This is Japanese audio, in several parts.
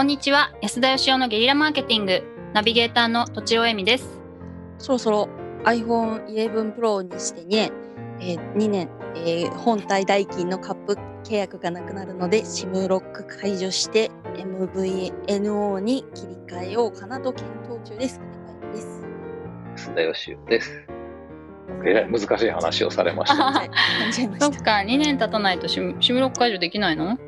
こんにちは。安田義雄のゲリラマーケティング。ナビゲーターのとちおえみです。そろそろ iPhone 11 Pro にして2年、えー、2年、えー、本体代金のカップ契約がなくなるので SIM ロック解除して MVNO に切り替えようかなと検討中です。です。安田義雄です。えらい難しい話をされました。ね そっか2年経たないと SIM ロック解除できないの？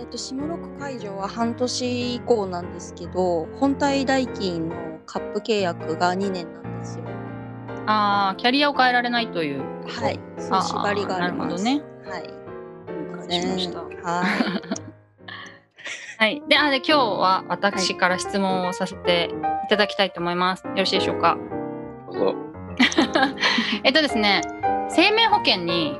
えっと、シムロック解除は半年以降なんですけど、本体代金のカップ契約が2年なんですよ。ああ、キャリアを変えられないという。はい、そう縛りがあります。なるほどね。はい。了解しました。はい。はい、で、あ、で、今日は私から質問をさせていただきたいと思います。よろしいでしょうか？どうぞ。えっとですね、生命保険に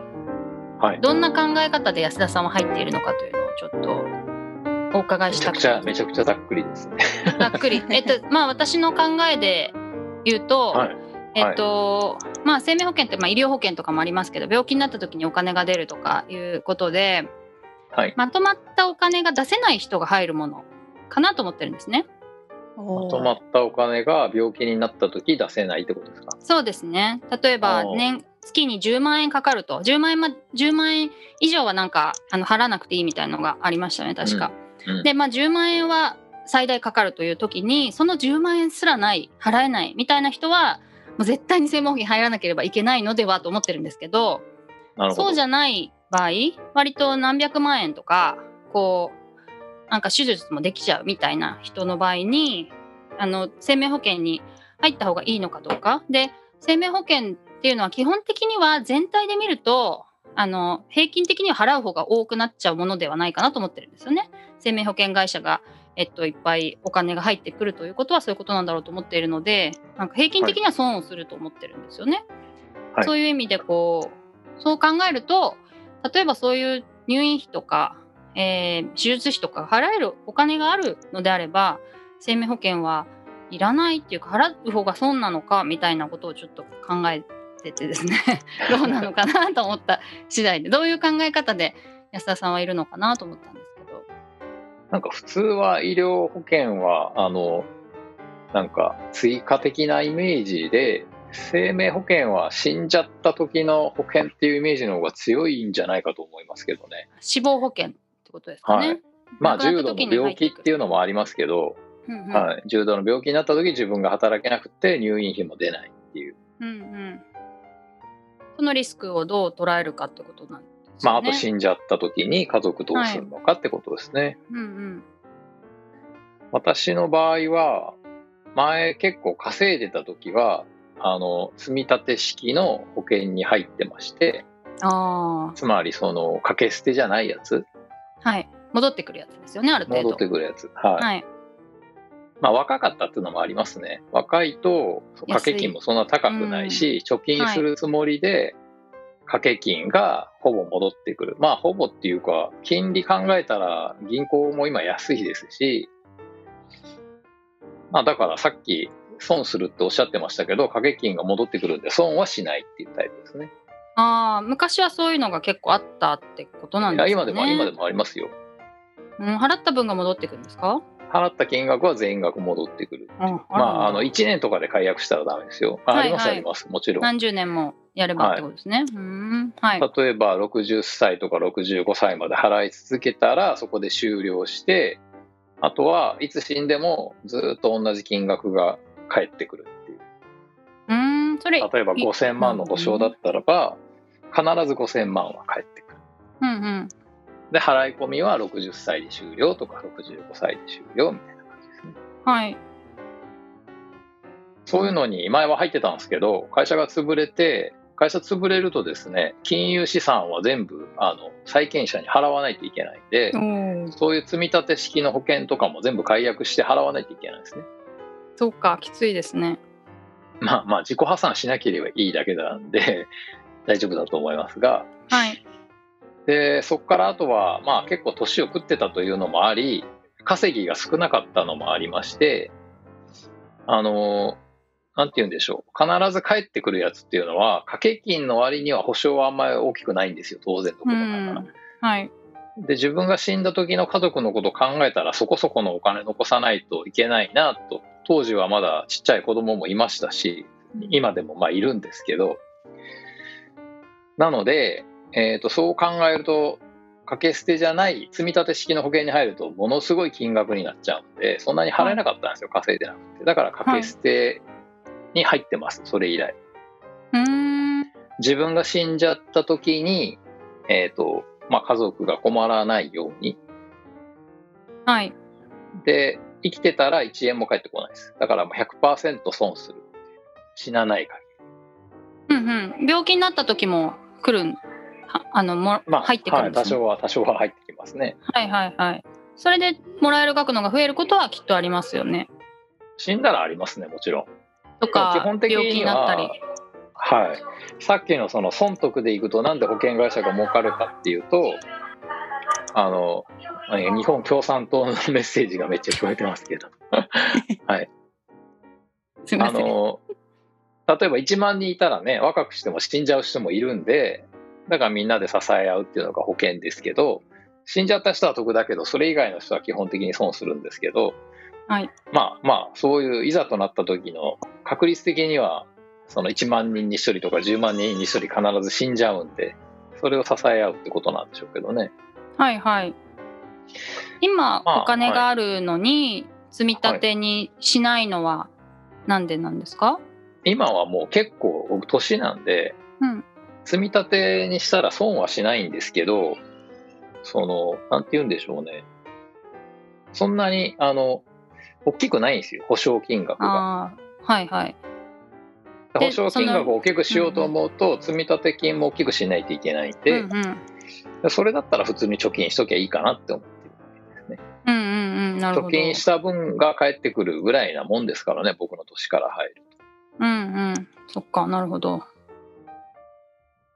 どんな考え方で安田さんは入っているのかというちょっとお伺いしたくて。めちゃくちゃざっくりですね。ざっくり。えっとまあ私の考えで言うと、はい、えっと、はい、まあ生命保険ってまあ医療保険とかもありますけど病気になった時にお金が出るとかいうことで、はい、まとまったお金が出せない人が入るものかなと思ってるんですね。まとまったお金が病気になった時出せないってことですか？そうですね。例えば年月に10万円かかると。10万円,、ま、10万円以上はなんかあの払わなくていいみたいなのがありましたね確か。うん。うん、でまあ10万円は最大かかるという時にその10万円すらない払えないみたいな人はもう絶対に専門保険入らなければいけないのではと思ってるんですけど。そうじゃない場合割と何百万円とかこうなんか手術もできちゃうみたいな人の場合にあの生命保険に入った方がいいのかどうか。で生命保険っていうのは基本的には全体で見るとあの平均的には払う方が多くなっちゃうものではないかなと思ってるんですよね。生命保険会社が、えっと、いっぱいお金が入ってくるということはそういうことなんだろうと思っているのでなんか平均的には損をすると思ってるんですよね。はい、そういう意味でこうそう考えると例えばそういう入院費とか、えー、手術費とか払えるお金があるのであれば生命保険はいらないっていうか払う方が損なのかみたいなことをちょっと考えててですね どうなのかなと思った次第でどういう考え方で安田さんはいるのかなと思ったんですけど。なんか普通は医療保険はあのなんか追加的なイメージで生命保険は死んじゃった時の保険っていうイメージの方が強いんじゃないかと思いますけどね。死亡保険ってことですかね、はい、まあ重度の病気っていうのもありますけど、うんうん、はい、重度の病気になった時自分が働けなくて入院費も出ないっていう、うんうん、そのリスクをどう捉えるかってことなんですね。まあ、あと死んじゃった時に家族どうするのかってことですね。はい、うんうん、私の場合は、前結構稼いでた時は、あの、積み立て式の保険に入ってまして、あつまりその掛け捨てじゃないやつ。はい。戻ってくるやつですよね、ある程度。戻ってくるやつ。はい。はい、まあ、若かったっていうのもありますね。若いと掛け金もそんな高くないし、うん、貯金するつもりで掛け金がほぼ戻ってくる。まあほぼっていうか金利考えたら銀行も今安いですし、まあだからさっき損するっておっしゃってましたけど掛け金が戻ってくるんで損はしないっていうタイプですね。ああ昔はそういうのが結構あったってことなんですね。今でも今でもありますよ。うん、払った分が戻ってくるんですか？払った金額は全額戻ってくるう。まあ、あの、1年とかで解約したらダメですよ。あ,、ります、あります。もちろん。何十年もやればってことですね。はい、例えば、60歳とか65歳まで払い続けたら、そこで終了して、あとはいつ死んでもずっと同じ金額が返ってくるっていう。うんそれ例えば5000万の保証だったらば、必ず5000万は返ってくる。うんうんで、払い込みは60歳で終了とか65歳で終了みたいな感じですね。はい。そういうのに前は入ってたんですけど、会社が潰れて、会社潰れるとですね、金融資産は全部、あの、債権者に払わないといけないんで、うそういう積み立て式の保険とかも全部解約して払わないといけないですね。そうか、きついですね。まあまあ、自己破産しなければいいだけなんで、大丈夫だと思いますが、はい。で、そこからあとは、まあ結構年を食ってたというのもあり、稼ぎが少なかったのもありまして、あの、なんて言うんでしょう。必ず帰ってくるやつっていうのは、掛け金の割には保証はあんまり大きくないんですよ、当然のことながら。はい。で、自分が死んだ時の家族のことを考えたらそこそこのお金残さないといけないなと、当時はまだちっちゃい子供もいましたし、今でもまあいるんですけど、なので、えー、とそう考えると、掛け捨てじゃない積み立て式の保険に入るとものすごい金額になっちゃうので、そんなに払えなかったんですよ、はい、稼いでなくて。だから掛け捨てに入ってます、それ以来。自分が死んじゃった時に、えっ、ー、と、まあ、家族が困らないように。はい。で、生きてたら1円も返ってこないです。だからもう100%損する。死なない限り。うんうん。病気になった時も来るんあのも、まあ、入ってくるんです、ね、はい、多少は多少は入ってきますね。はいはいはい。それでもらえる額のが増えることはきっとありますよね。死んだらありますね、もちろん。とか、基本的には、はい、さっきのその損得でいくと、なんで保険会社が儲かるかっていうと、あの日本共産党のメッセージがめっちゃ聞こえてますけど、はい、あの例えば1万人いたらね、若くしても死んじゃう人もいるんで、だからみんなで支え合うっていうのが保険ですけど、死んじゃった人は得だけど、それ以外の人は基本的に損するんですけど、はい、まあまあ、そういういざとなった時の確率的には、その1万人に1人とか10万人に1人必ず死んじゃうんで、それを支え合うってことなんでしょうけどね。はいはい。今、お金があるのに、積み立てにしないのはなんでなんですか、今はもう結構年なんで、うん、積み立てにしたら損はしないんですけど、その、なんて言うんでしょうね。そんなに、あの、大きくないんですよ、保証金額が。はいはい。保証金額を大きくしようと思うと、積立金も大きくしないといけないんで、うんうん、それだったら普通に貯金しときゃいいかなって思ってるわけですね。うんうんうん、なるほど。貯金した分が返ってくるぐらいなもんですからね、僕の年から入ると。うんうん、そっか、なるほど。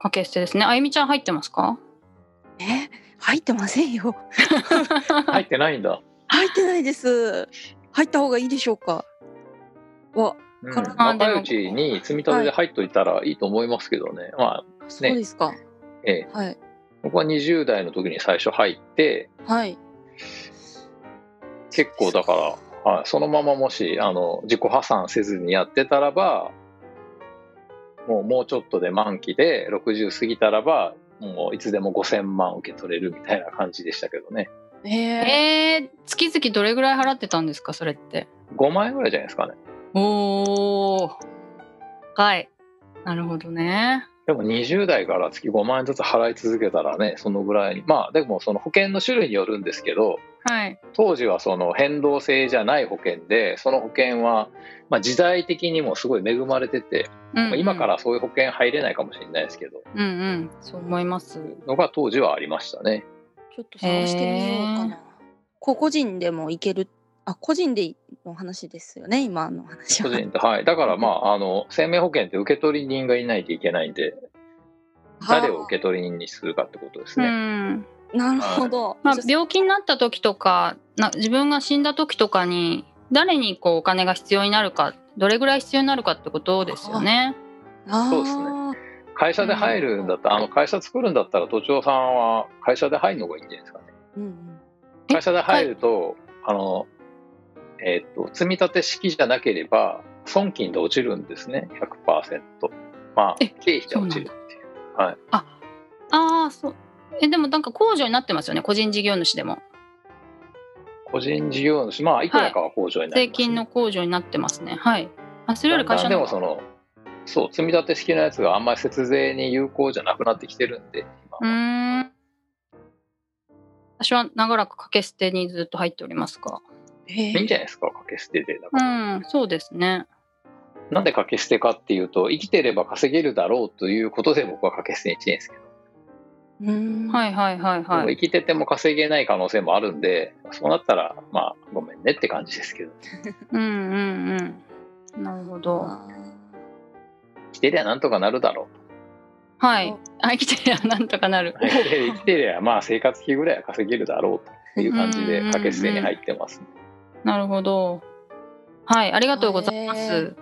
掛け捨てですね。あゆみちゃん入ってますか？え入ってませんよ。入ってないんだ。入ってないです。入った方がいいでしょうか？わ、うん、若いうちに積み立てで入っといたらいいと思いますけどね。はい、まあ、ね、そうですか。ええ。はい。僕は20代の時に最初入って、はい。結構だから、はい、そのままもしあの自己破産せずにやってたらば、もうもうちょっとで満期で60過ぎたらば、もういつでも5000万受け取れるみたいな感じでしたけどね。えー、月々どれぐらい払ってたんですか、それって？5万円ぐらいじゃないですかね。おー。はい。なるほどね。でも20代から月5万円ずつ払い続けたらね、そのぐらいに。まあでもその保険の種類によるんですけど、はい、当時はその変動制じゃない保険で、その保険はまあ時代的にもすごい恵まれてて、うんうん、今からそういう保険入れないかもしれないですけど、うんうん、そう思います。のが当時はありましたね。ちょっと探してみようかな。個人でもいけるあ個人での話ですよね今の話は。個人ではい。だからまああの生命保険って受取人がいないといけないんで誰を受取人にするかってことですね。なるほど、はい、まあ、病気になった時とかな自分が死んだ時とかに誰にこうお金が必要になるかどれぐらい必要になるかってことですよね。そうですね。会社で入るんだったら、あの会社作るんだったら都庁さんは会社で入るのがいいんじゃないですかね。うんうん、会社で入ると、あのえーと、積み立て式じゃなければ損金で落ちるんですね。100%まあ経費で落ちるっていう。はい。ああそう。えでもなんか控除になってますよね。個人事業主でも。個人事業主。まあい。くらかは控除になってね。はい、税金の控除になってますね。はい。あそれより会社のでもそのそう積み立て式のやつがあんまり節税に有効じゃなくなってきてるんでうん。私は長らく掛け捨てにずっと入っておりますがいいんじゃないですか、掛け捨てで。うん、そうですね。なんで掛け捨てかっていうと、生きてれば稼げるだろうということで僕は掛け捨てにしてるんですけど。うんはいはいはいはい。生きてても稼げない可能性もあるんで、そうなったら、まあ、ごめんねって感じですけど。うんうんうん。なるほど。生きてりゃなんとかなるだろう。はい。あ生きてりゃなんとかなる。生きてりゃまあ生活費ぐらいは稼げるだろうという感じで掛け捨てに入ってます、ね。なるほど。はい、ありがとうございます。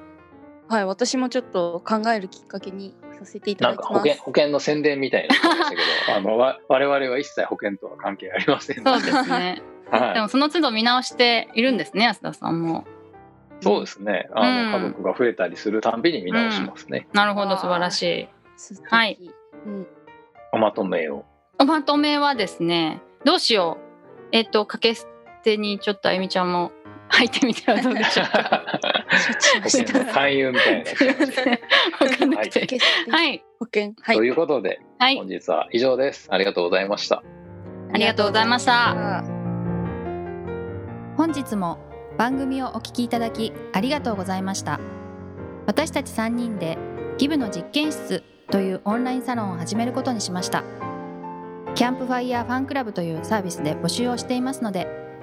はい、私もちょっと考えるきっかけにさせていただきます。保険保険の宣伝みたいなましたけど、あのわ我々は一切保険とは関係ありませんそうですね。はい、でもその都度見直しているんですね、安田さんも。そうですね。あの、うん、家族が増えたりするたんびに見直しますね。うん、なるほど、素晴らしい。はい。うん、おまとめを。おまとめはですね、どうしよう。えっ、ー、と、かけ捨てにちょっとあゆみちゃんも入ってみてはどうでしょうか。勧誘みたいな。わかんなくて。はい。保険。はい。ということで、はい、本日は以上です。ありがとうございました。ありがとうございました。本日も番組をお聞きいただきありがとうございました私たち3人でギブの実験室というオンラインサロンを始めることにしましたキャンプファイヤーファンクラブというサービスで募集をしていますので